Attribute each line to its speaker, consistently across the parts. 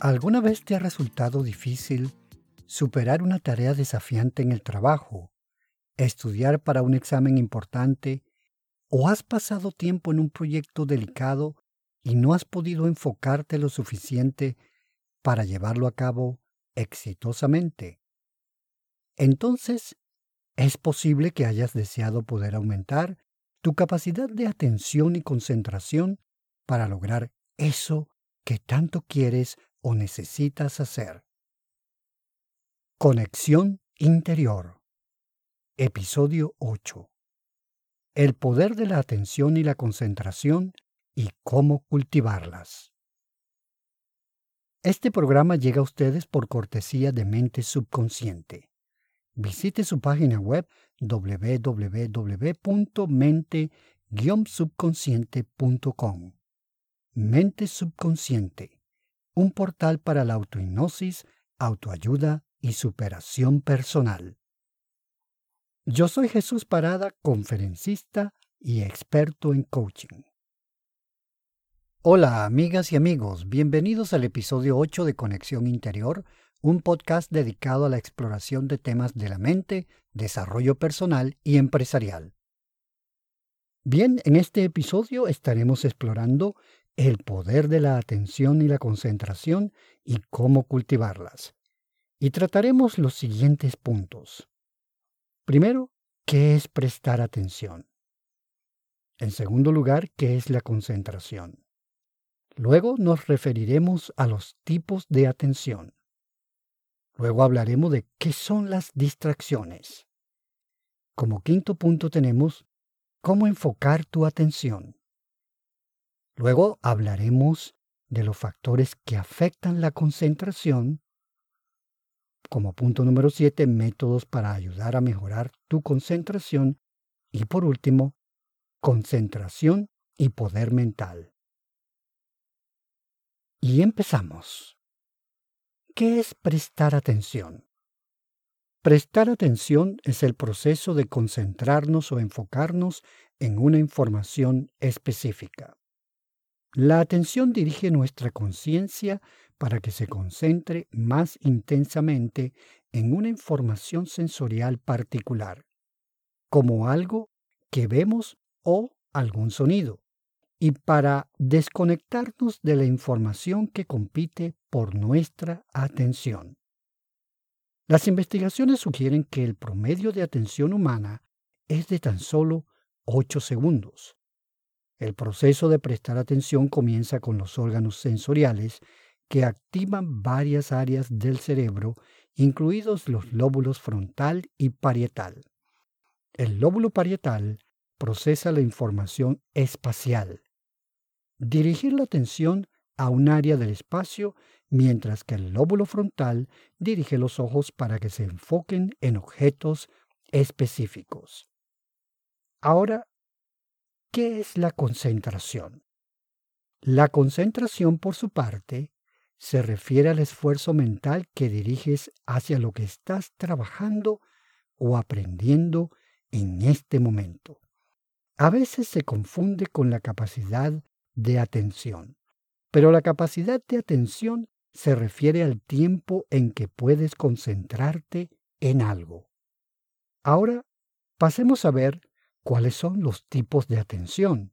Speaker 1: ¿Alguna vez te ha resultado difícil superar una tarea desafiante en el trabajo, estudiar para un examen importante o has pasado tiempo en un proyecto delicado y no has podido enfocarte lo suficiente para llevarlo a cabo exitosamente? Entonces, es posible que hayas deseado poder aumentar tu capacidad de atención y concentración para lograr eso que tanto quieres o necesitas hacer. Conexión interior. Episodio 8. El poder de la atención y la concentración y cómo cultivarlas. Este programa llega a ustedes por cortesía de Mente Subconsciente. Visite su página web www.mente-subconsciente.com. Mente Subconsciente un portal para la autohipnosis, autoayuda y superación personal. Yo soy Jesús Parada, conferencista y experto en coaching. Hola amigas y amigos, bienvenidos al episodio 8 de Conexión Interior, un podcast dedicado a la exploración de temas de la mente, desarrollo personal y empresarial. Bien, en este episodio estaremos explorando el poder de la atención y la concentración y cómo cultivarlas. Y trataremos los siguientes puntos. Primero, ¿qué es prestar atención? En segundo lugar, ¿qué es la concentración? Luego nos referiremos a los tipos de atención. Luego hablaremos de qué son las distracciones. Como quinto punto tenemos cómo enfocar tu atención. Luego hablaremos de los factores que afectan la concentración. Como punto número 7, métodos para ayudar a mejorar tu concentración. Y por último, concentración y poder mental. Y empezamos. ¿Qué es prestar atención? Prestar atención es el proceso de concentrarnos o enfocarnos en una información específica. La atención dirige nuestra conciencia para que se concentre más intensamente en una información sensorial particular, como algo que vemos o algún sonido, y para desconectarnos de la información que compite por nuestra atención. Las investigaciones sugieren que el promedio de atención humana es de tan solo 8 segundos, el proceso de prestar atención comienza con los órganos sensoriales que activan varias áreas del cerebro, incluidos los lóbulos frontal y parietal. El lóbulo parietal procesa la información espacial. Dirigir la atención a un área del espacio, mientras que el lóbulo frontal dirige los ojos para que se enfoquen en objetos específicos. Ahora ¿Qué es la concentración? La concentración, por su parte, se refiere al esfuerzo mental que diriges hacia lo que estás trabajando o aprendiendo en este momento. A veces se confunde con la capacidad de atención, pero la capacidad de atención se refiere al tiempo en que puedes concentrarte en algo. Ahora pasemos a ver ¿Cuáles son los tipos de atención?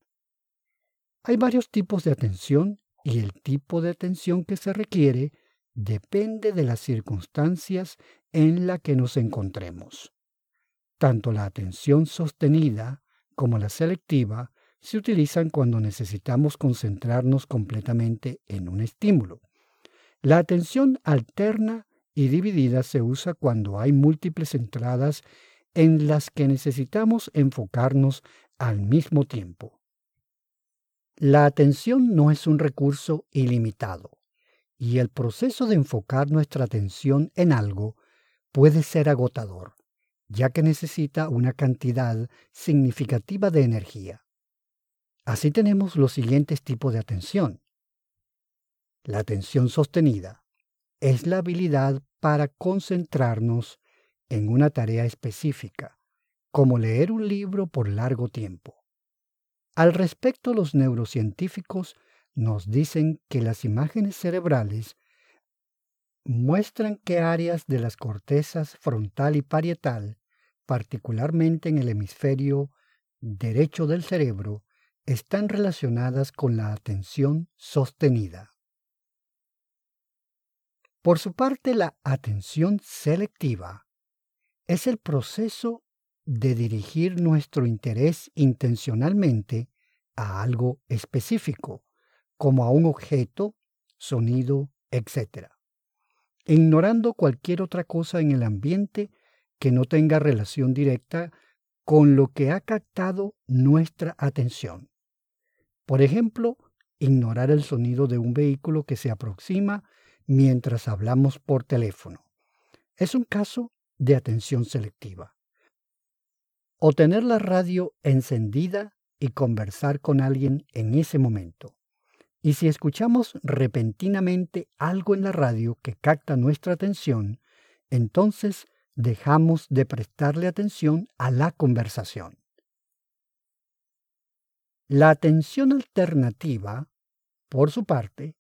Speaker 1: Hay varios tipos de atención y el tipo de atención que se requiere depende de las circunstancias en las que nos encontremos. Tanto la atención sostenida como la selectiva se utilizan cuando necesitamos concentrarnos completamente en un estímulo. La atención alterna y dividida se usa cuando hay múltiples entradas en las que necesitamos enfocarnos al mismo tiempo. La atención no es un recurso ilimitado y el proceso de enfocar nuestra atención en algo puede ser agotador, ya que necesita una cantidad significativa de energía. Así tenemos los siguientes tipos de atención. La atención sostenida es la habilidad para concentrarnos en una tarea específica, como leer un libro por largo tiempo. Al respecto, los neurocientíficos nos dicen que las imágenes cerebrales muestran que áreas de las cortezas frontal y parietal, particularmente en el hemisferio derecho del cerebro, están relacionadas con la atención sostenida. Por su parte, la atención selectiva es el proceso de dirigir nuestro interés intencionalmente a algo específico, como a un objeto, sonido, etc., ignorando cualquier otra cosa en el ambiente que no tenga relación directa con lo que ha captado nuestra atención. Por ejemplo, ignorar el sonido de un vehículo que se aproxima mientras hablamos por teléfono. Es un caso de atención selectiva. O tener la radio encendida y conversar con alguien en ese momento. Y si escuchamos repentinamente algo en la radio que capta nuestra atención, entonces dejamos de prestarle atención a la conversación. La atención alternativa, por su parte,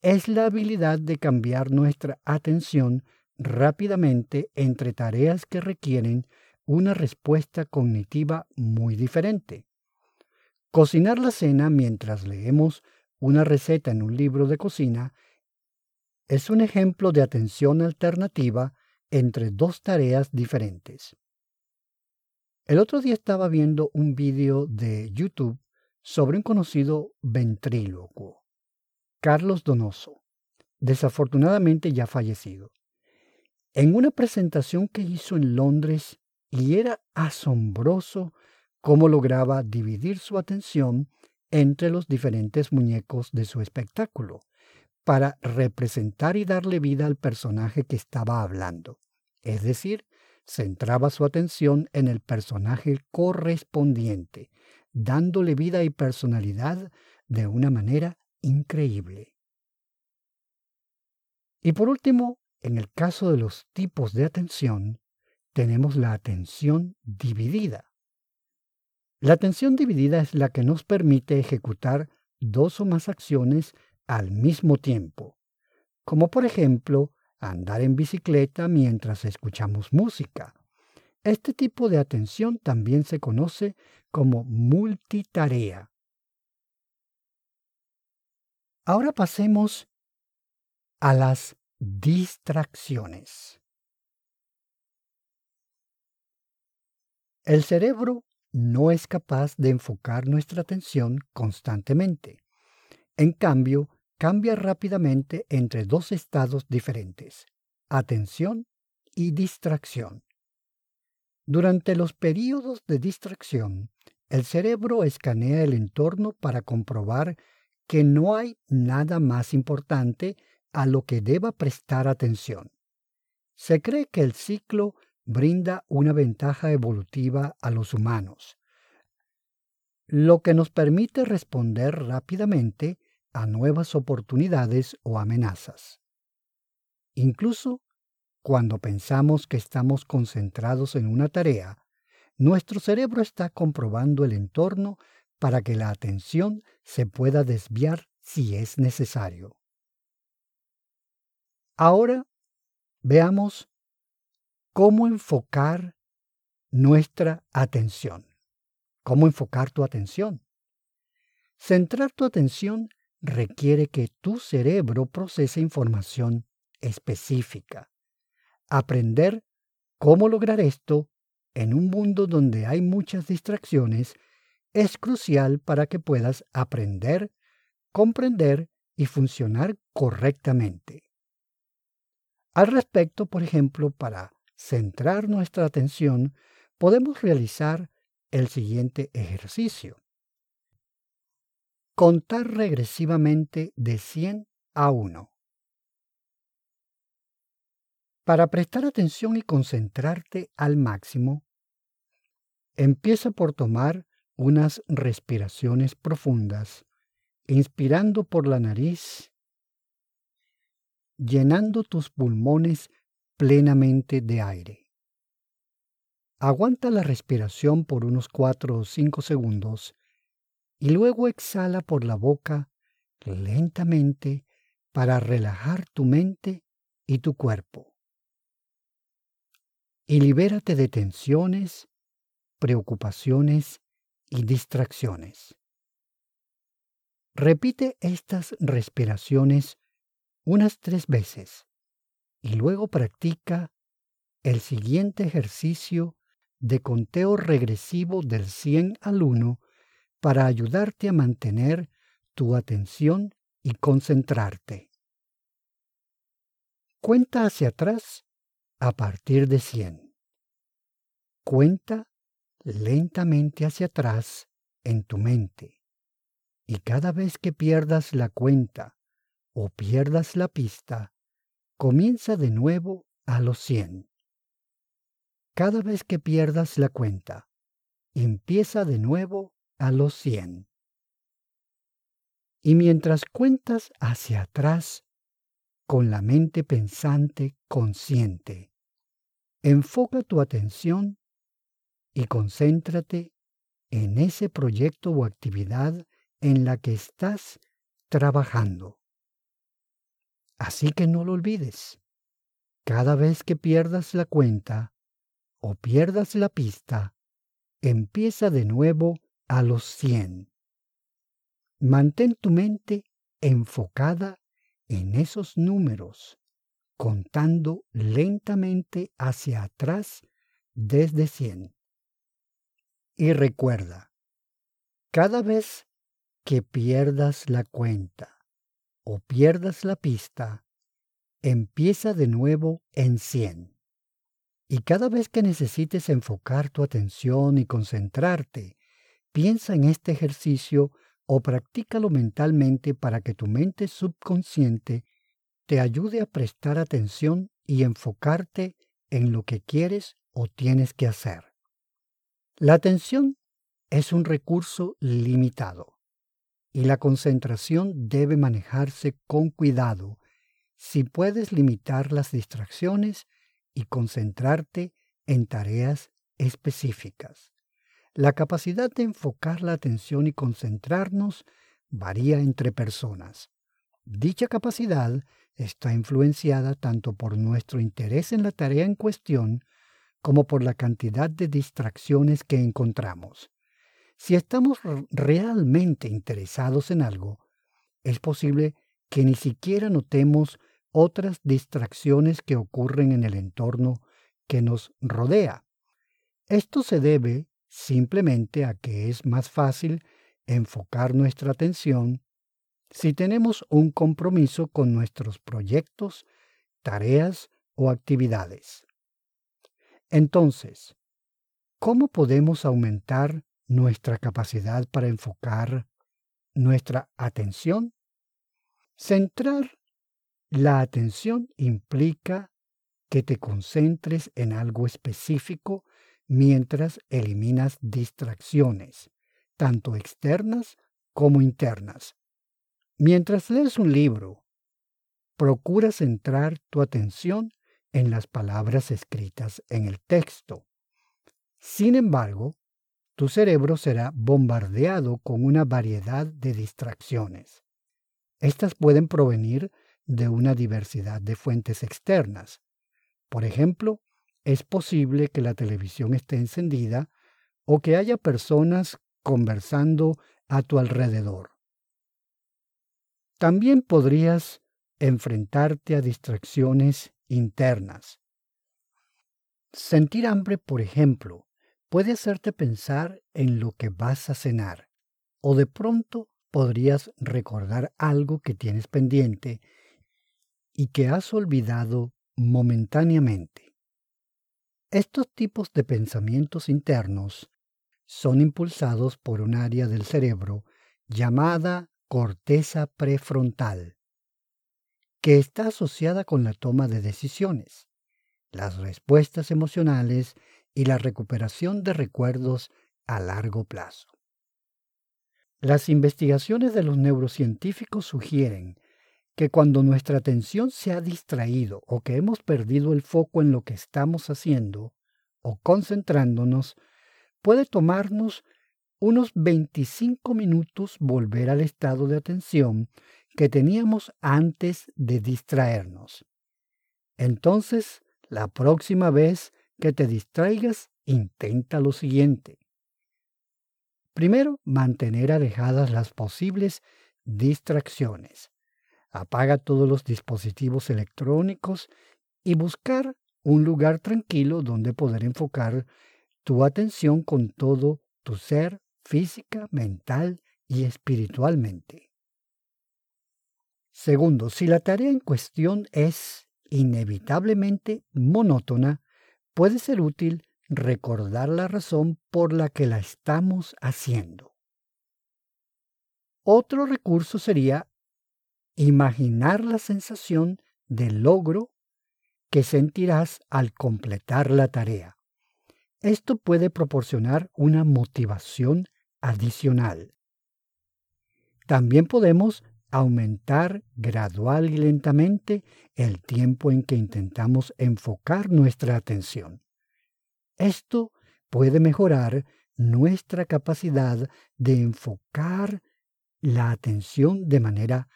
Speaker 1: es la habilidad de cambiar nuestra atención rápidamente entre tareas que requieren una respuesta cognitiva muy diferente. Cocinar la cena mientras leemos una receta en un libro de cocina es un ejemplo de atención alternativa entre dos tareas diferentes. El otro día estaba viendo un vídeo de YouTube sobre un conocido ventrílocuo, Carlos Donoso, desafortunadamente ya fallecido. En una presentación que hizo en Londres y era asombroso cómo lograba dividir su atención entre los diferentes muñecos de su espectáculo para representar y darle vida al personaje que estaba hablando. Es decir, centraba su atención en el personaje correspondiente, dándole vida y personalidad de una manera increíble. Y por último, en el caso de los tipos de atención, tenemos la atención dividida. La atención dividida es la que nos permite ejecutar dos o más acciones al mismo tiempo, como por ejemplo andar en bicicleta mientras escuchamos música. Este tipo de atención también se conoce como multitarea. Ahora pasemos a las distracciones. El cerebro no es capaz de enfocar nuestra atención constantemente. En cambio, cambia rápidamente entre dos estados diferentes, atención y distracción. Durante los periodos de distracción, el cerebro escanea el entorno para comprobar que no hay nada más importante a lo que deba prestar atención. Se cree que el ciclo brinda una ventaja evolutiva a los humanos, lo que nos permite responder rápidamente a nuevas oportunidades o amenazas. Incluso cuando pensamos que estamos concentrados en una tarea, nuestro cerebro está comprobando el entorno para que la atención se pueda desviar si es necesario. Ahora veamos cómo enfocar nuestra atención. ¿Cómo enfocar tu atención? Centrar tu atención requiere que tu cerebro procese información específica. Aprender cómo lograr esto en un mundo donde hay muchas distracciones es crucial para que puedas aprender, comprender y funcionar correctamente. Al respecto, por ejemplo, para centrar nuestra atención, podemos realizar el siguiente ejercicio. Contar regresivamente de 100 a 1. Para prestar atención y concentrarte al máximo, empieza por tomar unas respiraciones profundas, inspirando por la nariz, llenando tus pulmones plenamente de aire. Aguanta la respiración por unos 4 o 5 segundos y luego exhala por la boca lentamente para relajar tu mente y tu cuerpo. Y libérate de tensiones, preocupaciones y distracciones. Repite estas respiraciones unas tres veces y luego practica el siguiente ejercicio de conteo regresivo del 100 al 1 para ayudarte a mantener tu atención y concentrarte. Cuenta hacia atrás a partir de 100. Cuenta lentamente hacia atrás en tu mente. Y cada vez que pierdas la cuenta o pierdas la pista, comienza de nuevo a los 100. Cada vez que pierdas la cuenta, empieza de nuevo a los 100. Y mientras cuentas hacia atrás, con la mente pensante consciente, enfoca tu atención y concéntrate en ese proyecto o actividad en la que estás trabajando. Así que no lo olvides. Cada vez que pierdas la cuenta o pierdas la pista, empieza de nuevo a los 100. Mantén tu mente enfocada en esos números, contando lentamente hacia atrás desde 100. Y recuerda, cada vez que pierdas la cuenta o pierdas la pista, empieza de nuevo en 100. Y cada vez que necesites enfocar tu atención y concentrarte, piensa en este ejercicio o practícalo mentalmente para que tu mente subconsciente te ayude a prestar atención y enfocarte en lo que quieres o tienes que hacer. La atención es un recurso limitado y la concentración debe manejarse con cuidado si puedes limitar las distracciones y concentrarte en tareas específicas. La capacidad de enfocar la atención y concentrarnos varía entre personas. Dicha capacidad está influenciada tanto por nuestro interés en la tarea en cuestión como por la cantidad de distracciones que encontramos. Si estamos realmente interesados en algo, es posible que ni siquiera notemos otras distracciones que ocurren en el entorno que nos rodea. Esto se debe simplemente a que es más fácil enfocar nuestra atención si tenemos un compromiso con nuestros proyectos, tareas o actividades. Entonces, ¿cómo podemos aumentar nuestra capacidad para enfocar nuestra atención. Centrar la atención implica que te concentres en algo específico mientras eliminas distracciones, tanto externas como internas. Mientras lees un libro, procura centrar tu atención en las palabras escritas en el texto. Sin embargo, tu cerebro será bombardeado con una variedad de distracciones. Estas pueden provenir de una diversidad de fuentes externas. Por ejemplo, es posible que la televisión esté encendida o que haya personas conversando a tu alrededor. También podrías enfrentarte a distracciones internas. Sentir hambre, por ejemplo, puede hacerte pensar en lo que vas a cenar o de pronto podrías recordar algo que tienes pendiente y que has olvidado momentáneamente. Estos tipos de pensamientos internos son impulsados por un área del cerebro llamada corteza prefrontal, que está asociada con la toma de decisiones, las respuestas emocionales y la recuperación de recuerdos a largo plazo. Las investigaciones de los neurocientíficos sugieren que cuando nuestra atención se ha distraído o que hemos perdido el foco en lo que estamos haciendo o concentrándonos, puede tomarnos unos 25 minutos volver al estado de atención que teníamos antes de distraernos. Entonces, la próxima vez que te distraigas, intenta lo siguiente. Primero, mantener alejadas las posibles distracciones. Apaga todos los dispositivos electrónicos y buscar un lugar tranquilo donde poder enfocar tu atención con todo tu ser física, mental y espiritualmente. Segundo, si la tarea en cuestión es inevitablemente monótona, puede ser útil recordar la razón por la que la estamos haciendo. Otro recurso sería imaginar la sensación de logro que sentirás al completar la tarea. Esto puede proporcionar una motivación adicional. También podemos aumentar gradual y lentamente el tiempo en que intentamos enfocar nuestra atención. Esto puede mejorar nuestra capacidad de enfocar la atención de manera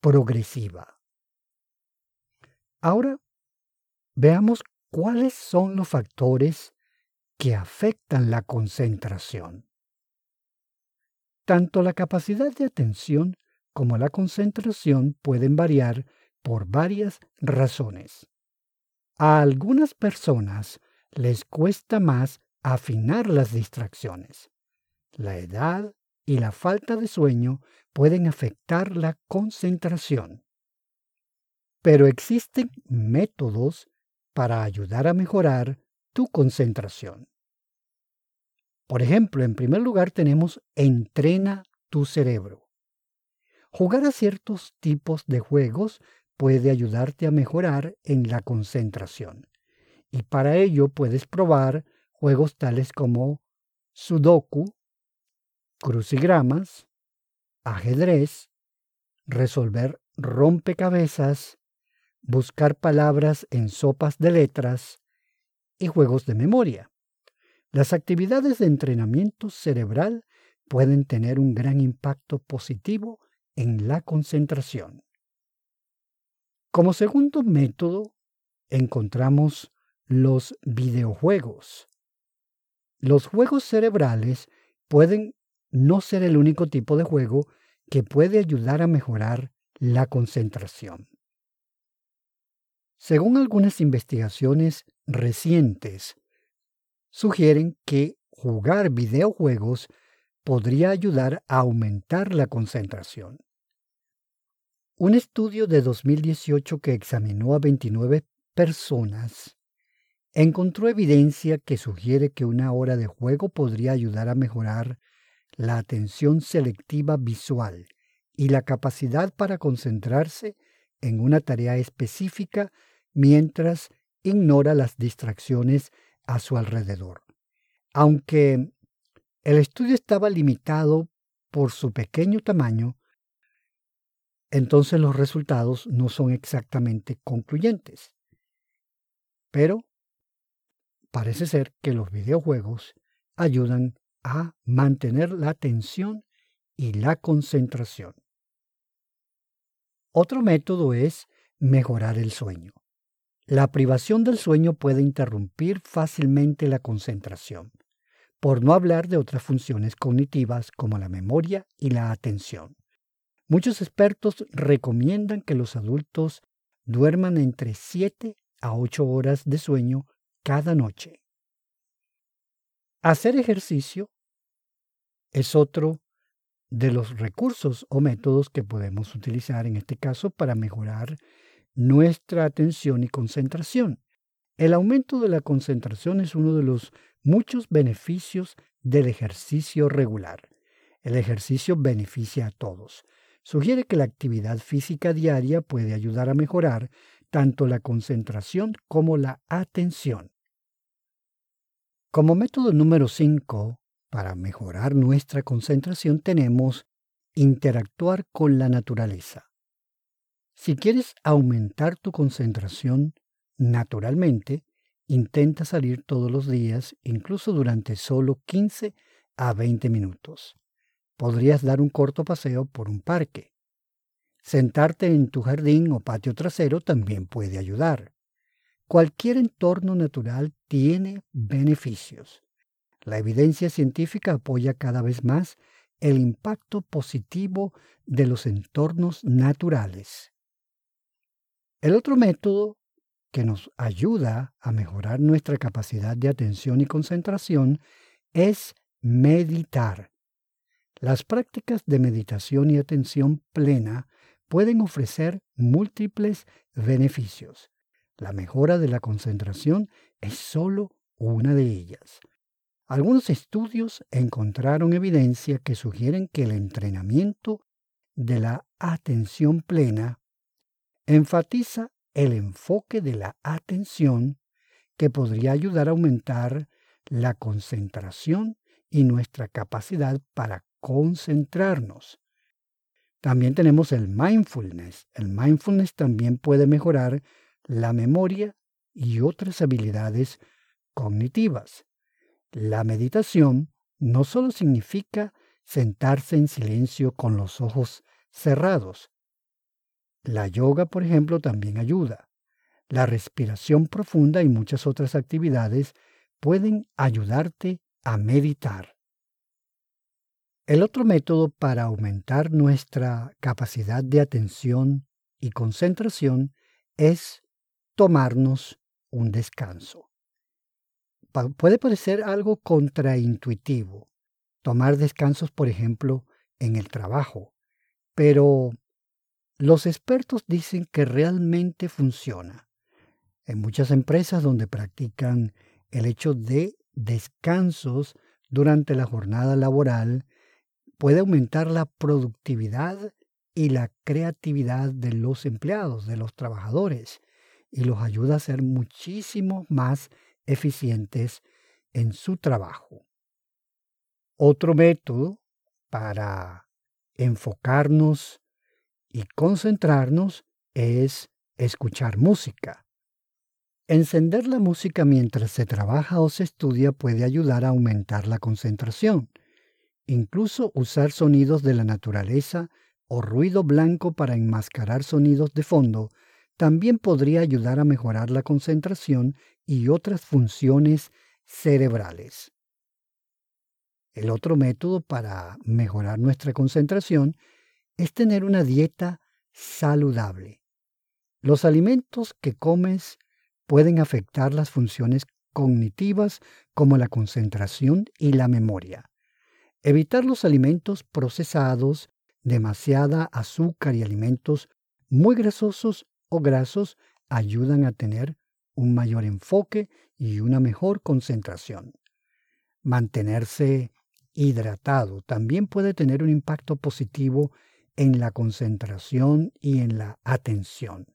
Speaker 1: progresiva. Ahora veamos cuáles son los factores que afectan la concentración. Tanto la capacidad de atención como la concentración pueden variar por varias razones. A algunas personas les cuesta más afinar las distracciones. La edad y la falta de sueño pueden afectar la concentración. Pero existen métodos para ayudar a mejorar tu concentración. Por ejemplo, en primer lugar tenemos entrena tu cerebro. Jugar a ciertos tipos de juegos puede ayudarte a mejorar en la concentración. Y para ello puedes probar juegos tales como Sudoku, crucigramas, ajedrez, resolver rompecabezas, buscar palabras en sopas de letras y juegos de memoria. Las actividades de entrenamiento cerebral pueden tener un gran impacto positivo en la concentración. Como segundo método, encontramos los videojuegos. Los juegos cerebrales pueden no ser el único tipo de juego que puede ayudar a mejorar la concentración. Según algunas investigaciones recientes, sugieren que jugar videojuegos podría ayudar a aumentar la concentración. Un estudio de 2018 que examinó a 29 personas encontró evidencia que sugiere que una hora de juego podría ayudar a mejorar la atención selectiva visual y la capacidad para concentrarse en una tarea específica mientras ignora las distracciones a su alrededor. Aunque el estudio estaba limitado por su pequeño tamaño, entonces los resultados no son exactamente concluyentes. Pero parece ser que los videojuegos ayudan a mantener la atención y la concentración. Otro método es mejorar el sueño. La privación del sueño puede interrumpir fácilmente la concentración, por no hablar de otras funciones cognitivas como la memoria y la atención. Muchos expertos recomiendan que los adultos duerman entre 7 a 8 horas de sueño cada noche. Hacer ejercicio es otro de los recursos o métodos que podemos utilizar en este caso para mejorar nuestra atención y concentración. El aumento de la concentración es uno de los muchos beneficios del ejercicio regular. El ejercicio beneficia a todos sugiere que la actividad física diaria puede ayudar a mejorar tanto la concentración como la atención. Como método número 5, para mejorar nuestra concentración tenemos interactuar con la naturaleza. Si quieres aumentar tu concentración, naturalmente, intenta salir todos los días, incluso durante solo 15 a 20 minutos podrías dar un corto paseo por un parque. Sentarte en tu jardín o patio trasero también puede ayudar. Cualquier entorno natural tiene beneficios. La evidencia científica apoya cada vez más el impacto positivo de los entornos naturales. El otro método que nos ayuda a mejorar nuestra capacidad de atención y concentración es meditar. Las prácticas de meditación y atención plena pueden ofrecer múltiples beneficios. La mejora de la concentración es solo una de ellas. Algunos estudios encontraron evidencia que sugieren que el entrenamiento de la atención plena enfatiza el enfoque de la atención que podría ayudar a aumentar la concentración y nuestra capacidad para concentrarnos. También tenemos el mindfulness. El mindfulness también puede mejorar la memoria y otras habilidades cognitivas. La meditación no solo significa sentarse en silencio con los ojos cerrados. La yoga, por ejemplo, también ayuda. La respiración profunda y muchas otras actividades pueden ayudarte a meditar. El otro método para aumentar nuestra capacidad de atención y concentración es tomarnos un descanso. puede parecer algo contraintuitivo, tomar descansos, por ejemplo, en el trabajo, pero los expertos dicen que realmente funciona. En muchas empresas donde practican el hecho de descansos durante la jornada laboral, puede aumentar la productividad y la creatividad de los empleados, de los trabajadores, y los ayuda a ser muchísimo más eficientes en su trabajo. Otro método para enfocarnos y concentrarnos es escuchar música. Encender la música mientras se trabaja o se estudia puede ayudar a aumentar la concentración. Incluso usar sonidos de la naturaleza o ruido blanco para enmascarar sonidos de fondo también podría ayudar a mejorar la concentración y otras funciones cerebrales. El otro método para mejorar nuestra concentración es tener una dieta saludable. Los alimentos que comes pueden afectar las funciones cognitivas como la concentración y la memoria. Evitar los alimentos procesados, demasiada azúcar y alimentos muy grasosos o grasos ayudan a tener un mayor enfoque y una mejor concentración. Mantenerse hidratado también puede tener un impacto positivo en la concentración y en la atención.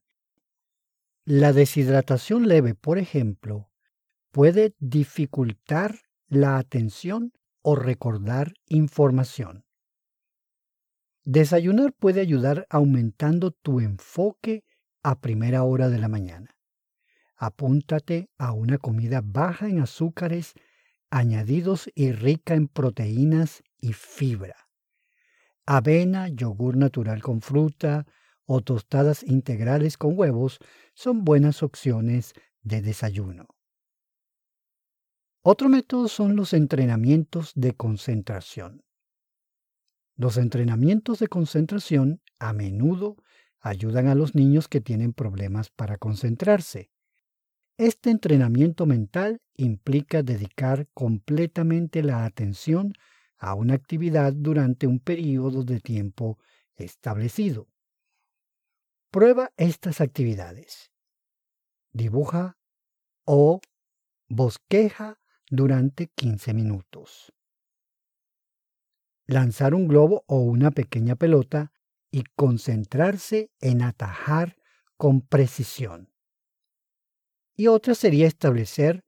Speaker 1: La deshidratación leve, por ejemplo, puede dificultar la atención o recordar información. Desayunar puede ayudar aumentando tu enfoque a primera hora de la mañana. Apúntate a una comida baja en azúcares añadidos y rica en proteínas y fibra. Avena, yogur natural con fruta o tostadas integrales con huevos son buenas opciones de desayuno. Otro método son los entrenamientos de concentración. Los entrenamientos de concentración a menudo ayudan a los niños que tienen problemas para concentrarse. Este entrenamiento mental implica dedicar completamente la atención a una actividad durante un periodo de tiempo establecido. Prueba estas actividades. Dibuja o bosqueja durante 15 minutos. Lanzar un globo o una pequeña pelota y concentrarse en atajar con precisión. Y otra sería establecer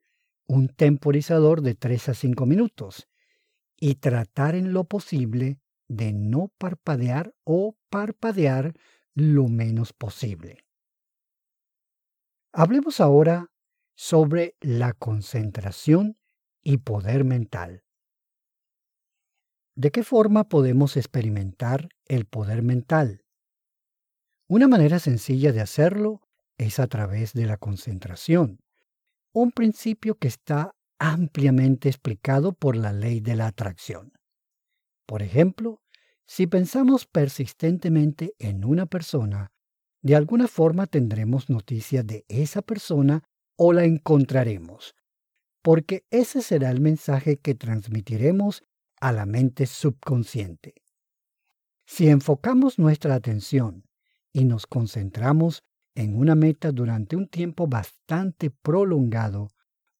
Speaker 1: un temporizador de 3 a 5 minutos y tratar en lo posible de no parpadear o parpadear lo menos posible. Hablemos ahora sobre la concentración y poder mental. ¿De qué forma podemos experimentar el poder mental? Una manera sencilla de hacerlo es a través de la concentración, un principio que está ampliamente explicado por la ley de la atracción. Por ejemplo, si pensamos persistentemente en una persona, de alguna forma tendremos noticia de esa persona o la encontraremos, porque ese será el mensaje que transmitiremos a la mente subconsciente. Si enfocamos nuestra atención y nos concentramos en una meta durante un tiempo bastante prolongado,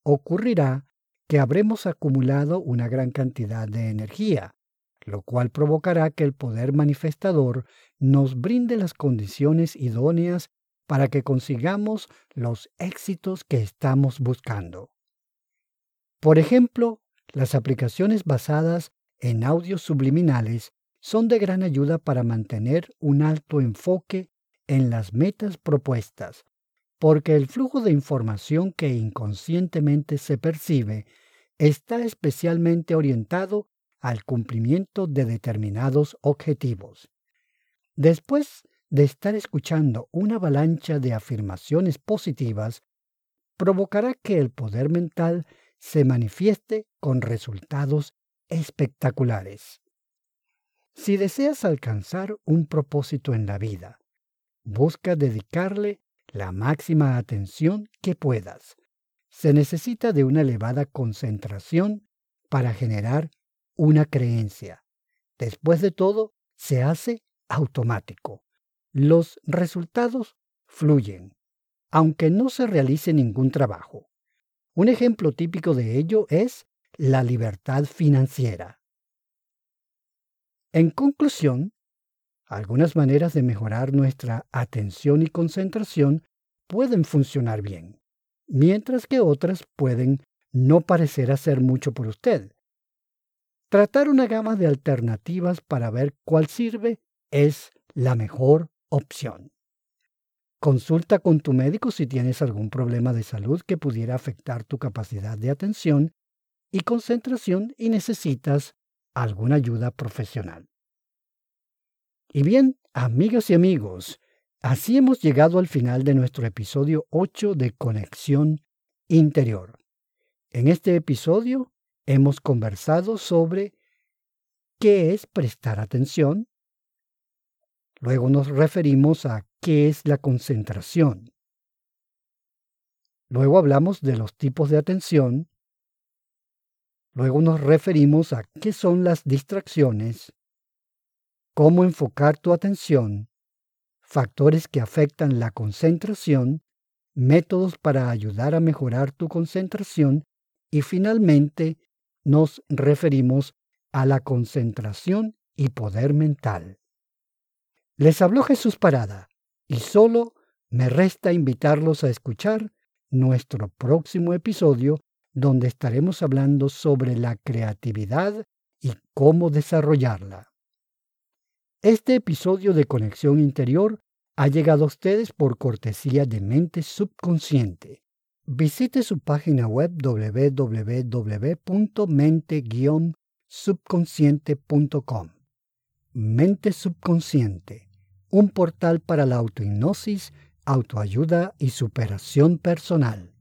Speaker 1: ocurrirá que habremos acumulado una gran cantidad de energía, lo cual provocará que el poder manifestador nos brinde las condiciones idóneas para que consigamos los éxitos que estamos buscando. Por ejemplo, las aplicaciones basadas en audios subliminales son de gran ayuda para mantener un alto enfoque en las metas propuestas, porque el flujo de información que inconscientemente se percibe está especialmente orientado al cumplimiento de determinados objetivos. Después de estar escuchando una avalancha de afirmaciones positivas, provocará que el poder mental se manifieste con resultados espectaculares. Si deseas alcanzar un propósito en la vida, busca dedicarle la máxima atención que puedas. Se necesita de una elevada concentración para generar una creencia. Después de todo, se hace automático. Los resultados fluyen, aunque no se realice ningún trabajo. Un ejemplo típico de ello es la libertad financiera. En conclusión, algunas maneras de mejorar nuestra atención y concentración pueden funcionar bien, mientras que otras pueden no parecer hacer mucho por usted. Tratar una gama de alternativas para ver cuál sirve es la mejor opción. Consulta con tu médico si tienes algún problema de salud que pudiera afectar tu capacidad de atención y concentración y necesitas alguna ayuda profesional. Y bien, amigas y amigos, así hemos llegado al final de nuestro episodio 8 de Conexión Interior. En este episodio hemos conversado sobre qué es prestar atención. Luego nos referimos a qué es la concentración. Luego hablamos de los tipos de atención. Luego nos referimos a qué son las distracciones cómo enfocar tu atención, factores que afectan la concentración, métodos para ayudar a mejorar tu concentración y finalmente nos referimos a la concentración y poder mental. Les habló Jesús Parada y solo me resta invitarlos a escuchar nuestro próximo episodio donde estaremos hablando sobre la creatividad y cómo desarrollarla. Este episodio de Conexión Interior ha llegado a ustedes por cortesía de Mente Subconsciente. Visite su página web www.mente-subconsciente.com. Mente Subconsciente, un portal para la autohipnosis, autoayuda y superación personal.